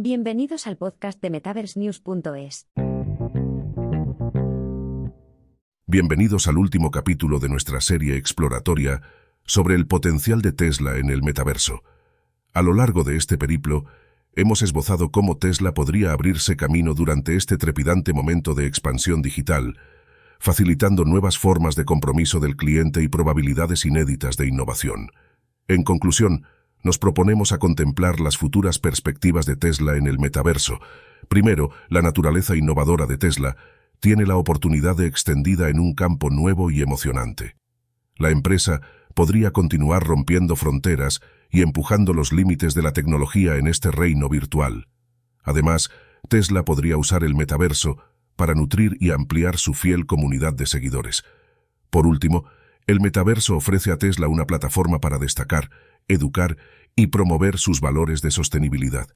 Bienvenidos al podcast de MetaverseNews.es. Bienvenidos al último capítulo de nuestra serie exploratoria sobre el potencial de Tesla en el metaverso. A lo largo de este periplo, hemos esbozado cómo Tesla podría abrirse camino durante este trepidante momento de expansión digital, facilitando nuevas formas de compromiso del cliente y probabilidades inéditas de innovación. En conclusión, nos proponemos a contemplar las futuras perspectivas de Tesla en el metaverso. Primero, la naturaleza innovadora de Tesla tiene la oportunidad de extendida en un campo nuevo y emocionante. La empresa podría continuar rompiendo fronteras y empujando los límites de la tecnología en este reino virtual. Además, Tesla podría usar el metaverso para nutrir y ampliar su fiel comunidad de seguidores. Por último, el metaverso ofrece a Tesla una plataforma para destacar, educar y promover sus valores de sostenibilidad.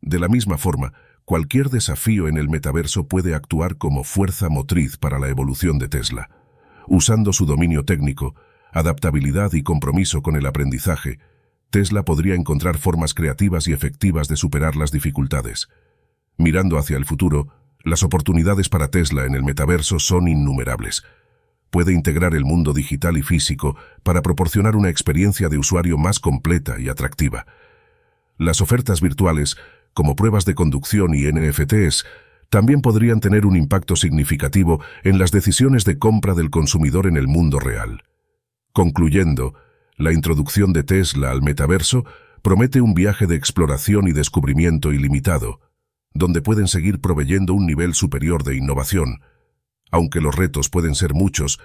De la misma forma, cualquier desafío en el metaverso puede actuar como fuerza motriz para la evolución de Tesla. Usando su dominio técnico, adaptabilidad y compromiso con el aprendizaje, Tesla podría encontrar formas creativas y efectivas de superar las dificultades. Mirando hacia el futuro, las oportunidades para Tesla en el metaverso son innumerables puede integrar el mundo digital y físico para proporcionar una experiencia de usuario más completa y atractiva. Las ofertas virtuales, como pruebas de conducción y NFTs, también podrían tener un impacto significativo en las decisiones de compra del consumidor en el mundo real. Concluyendo, la introducción de Tesla al metaverso promete un viaje de exploración y descubrimiento ilimitado, donde pueden seguir proveyendo un nivel superior de innovación, aunque los retos pueden ser muchos,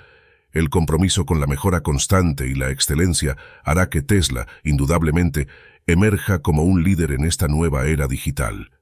el compromiso con la mejora constante y la excelencia hará que Tesla, indudablemente, emerja como un líder en esta nueva era digital.